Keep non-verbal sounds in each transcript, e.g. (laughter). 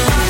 Larsson.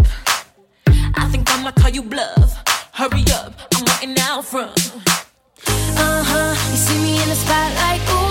I'ma call you bluff. Hurry up, I'm waiting out front. Uh huh, you see me in the spotlight, ooh.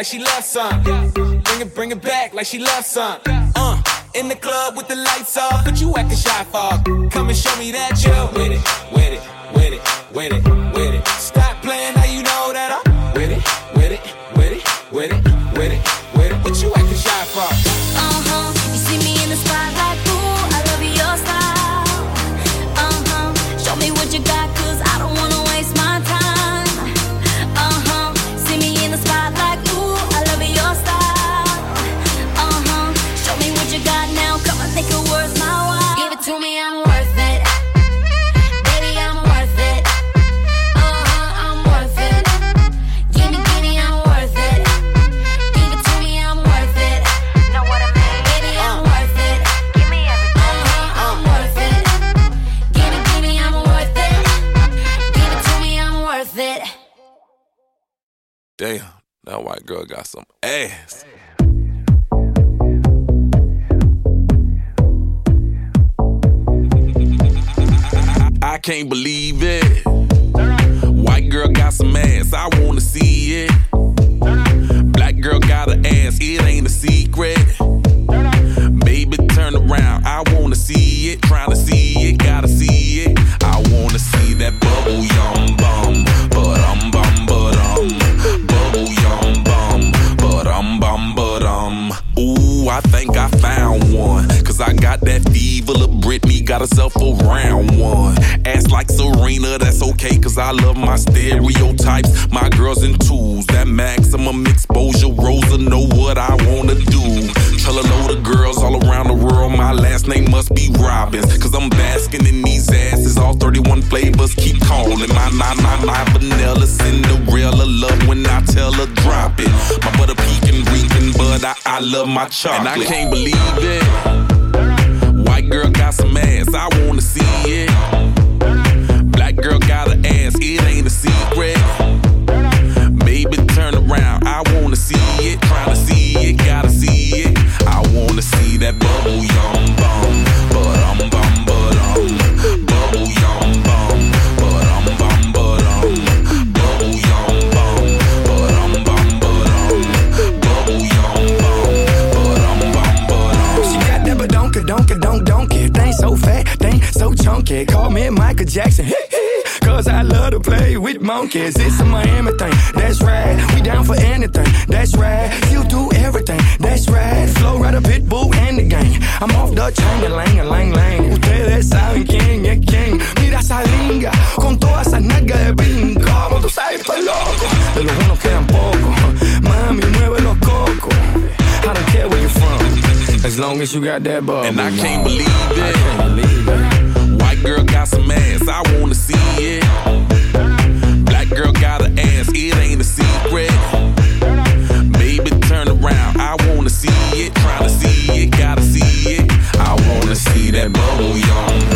like she loves some. Bring it, bring it back like she loves some. Uh, in the club with the lights off, but you acting shy fog. Come and show me that you're with it. My girls in tools, that maximum exposure. Rosa know what I wanna do. Tell a load of girls all around the world. My last name must be Robbins. Cause I'm basking in these asses. All 31 flavors keep calling. My, my, my, my vanilla Cinderella. Love when I tell her drop it. My butter peeking, reeking, but I, I love my chocolate. And I can't believe it. White girl got some ass. I wanna see it. that bubble yum bum, but um bum but um, bubble yum bum, but um bum but um, bubble yum bum, but um bum but um, bubble yum bum, but um bum but um. She got that but donka donka donk donkey, thing so fat, thing so chunky. Call me Michael Jackson, (laughs) cause I love to play with monkeys. guess you got that bug. And I can't believe it. I can't believe it. White girl got some ass, I wanna see it. Black girl got an ass, it ain't a secret. Baby, turn around, I wanna see it. Tryna see it, gotta see it. I wanna see that bubble, y'all.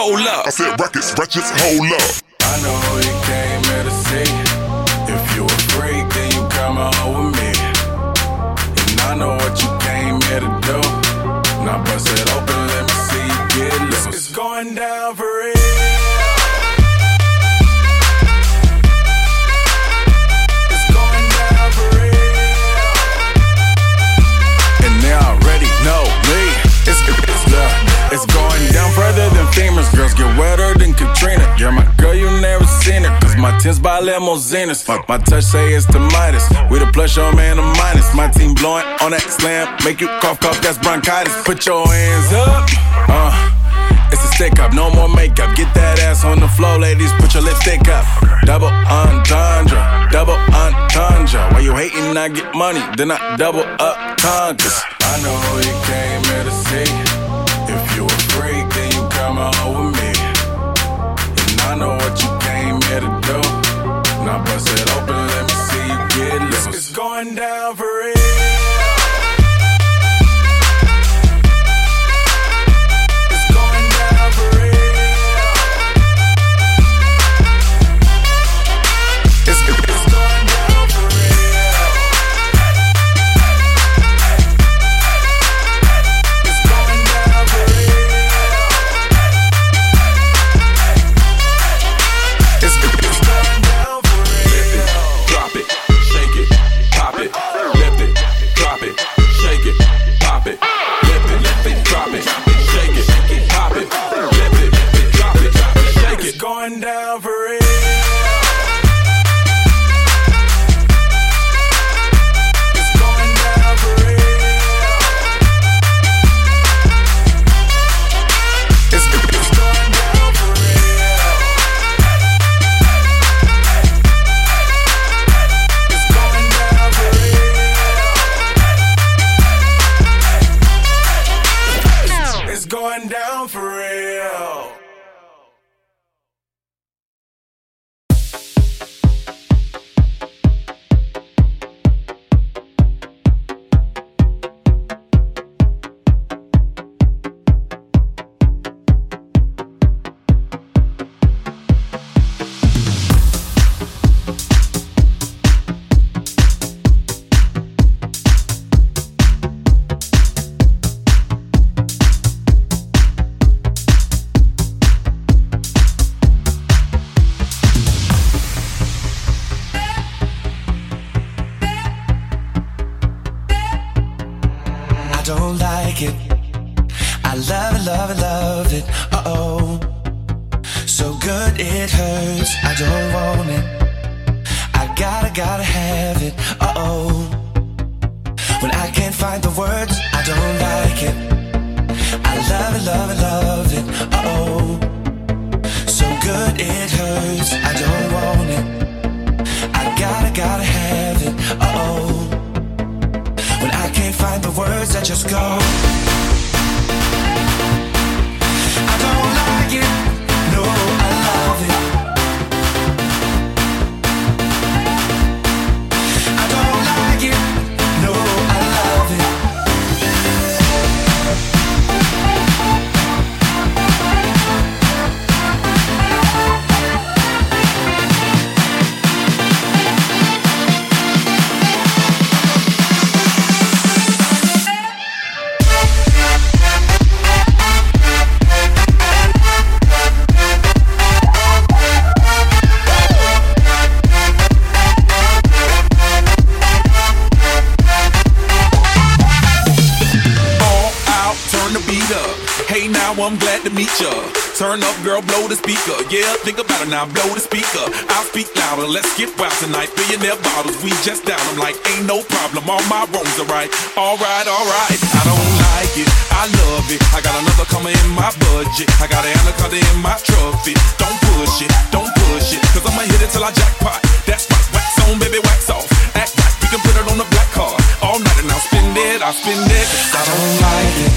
hold up. I said records, wretches, hold up. I know you came here to see. If you a freak, then you come home with me. And I know what you came here to do. Now bust it open, let me see you get loose. It's going down for Girls get wetter than Katrina. Yeah, my girl, you never seen it. Cause my tins by limousines. My touch say it's the Midas. With a plus, your man, a minus. My team blowing on that slam. Make you cough, cough, that's bronchitis. Put your hands up. Uh. It's a stick up, no more makeup. Get that ass on the floor, ladies. Put your lipstick up. Double entendre, double entendre. Why you hating? I get money, then I double up congas. I know you came here to see then you with me. And I know what you came here to do. Now bust it open, let me see you get loose. It's going down for now, blow the speaker. I'll speak louder, let's get wild tonight. Billionaire bottles, we just down. I'm like, ain't no problem, all my wrongs are right. Alright, alright, I don't like it, I love it. I got another coming in my budget. I got an anaconda in my trophy. Don't push it, don't push it, cause I'ma hit it till I jackpot. That's right, wax on, baby, wax off. Act right, we can put it on the black card. All night and I'll spend it, I'll spend it. I don't like it.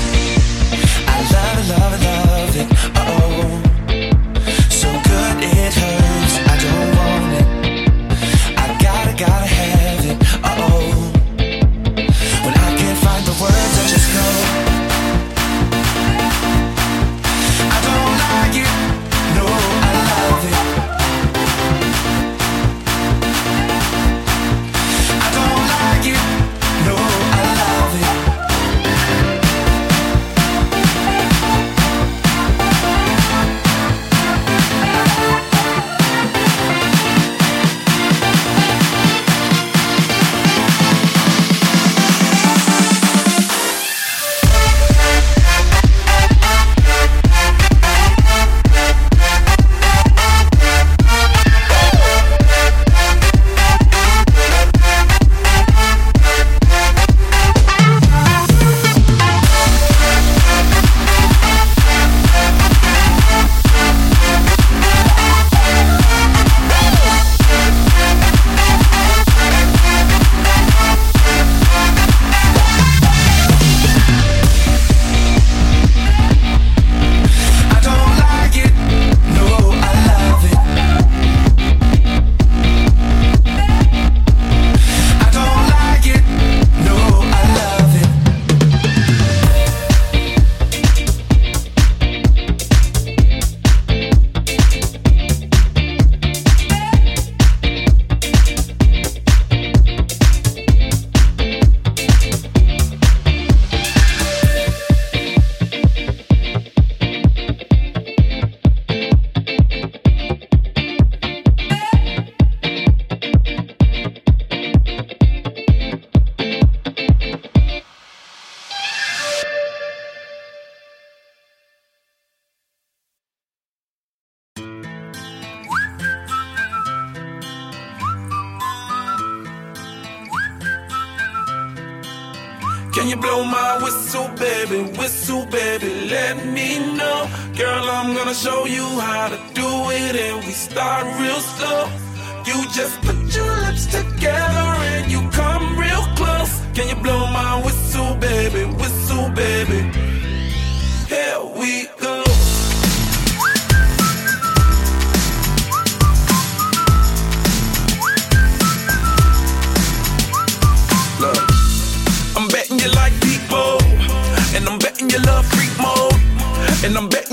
Do it, and we start real slow. You just put your lips together and you come real close. Can you blow my whistle, baby? Whistle, baby. Here we go. Look, I'm betting you like people, and I'm betting you love freak mode, and I'm betting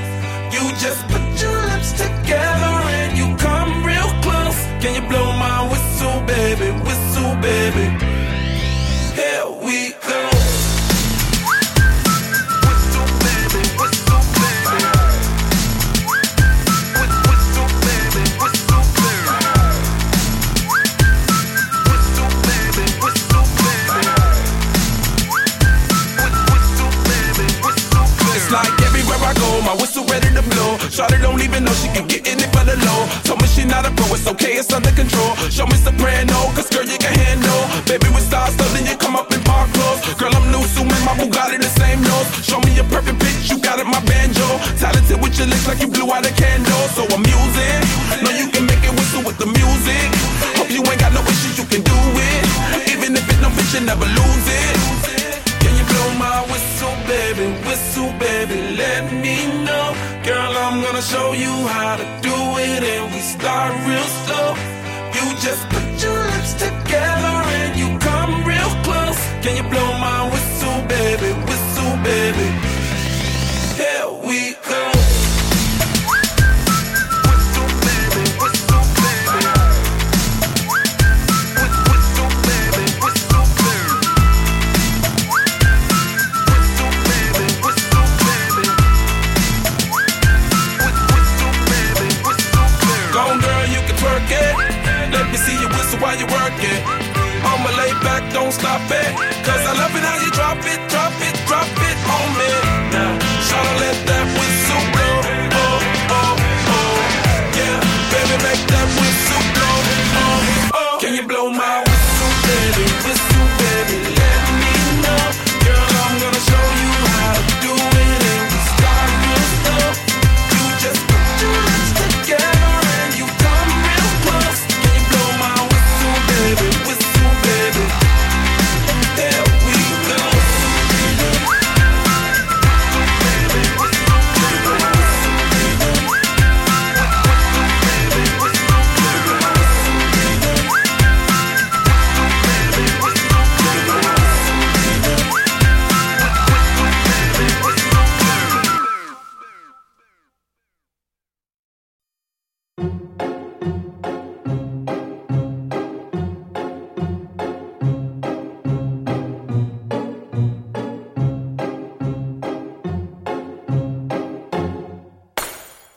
Together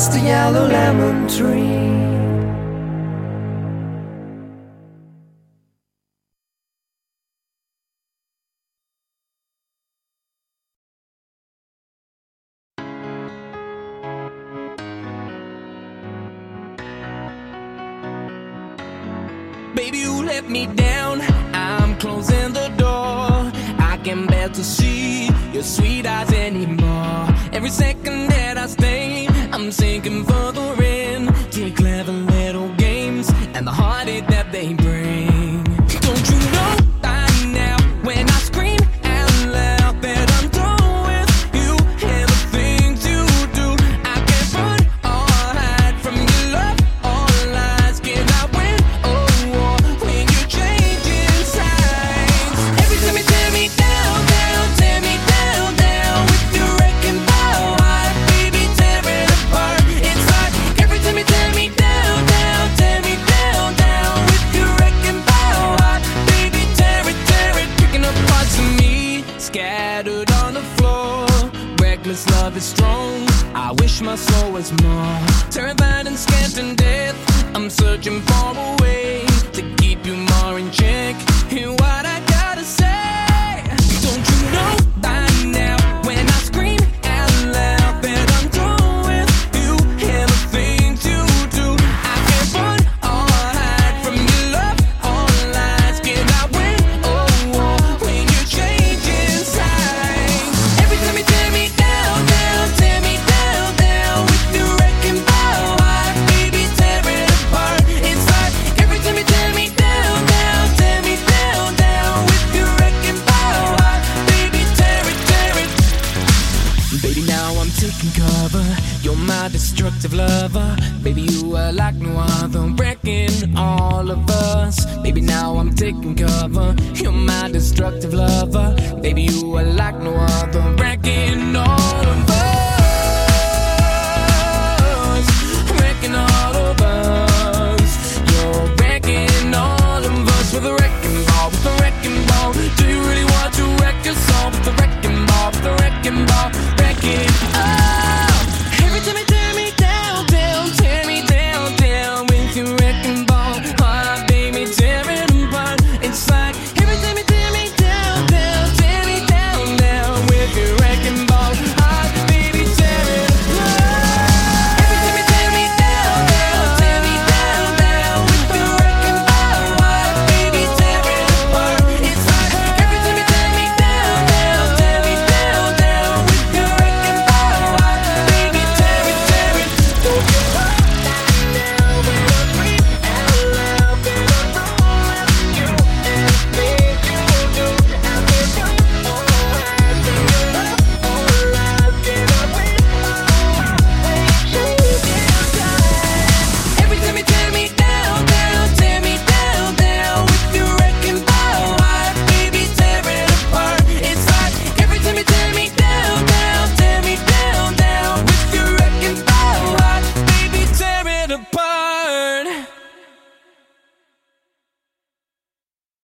just a yellow lemon tree. Baby, you let me down. I'm closing the door. I can bear to see your sweet eyes anymore. Every second I'm sinking further in you more in what I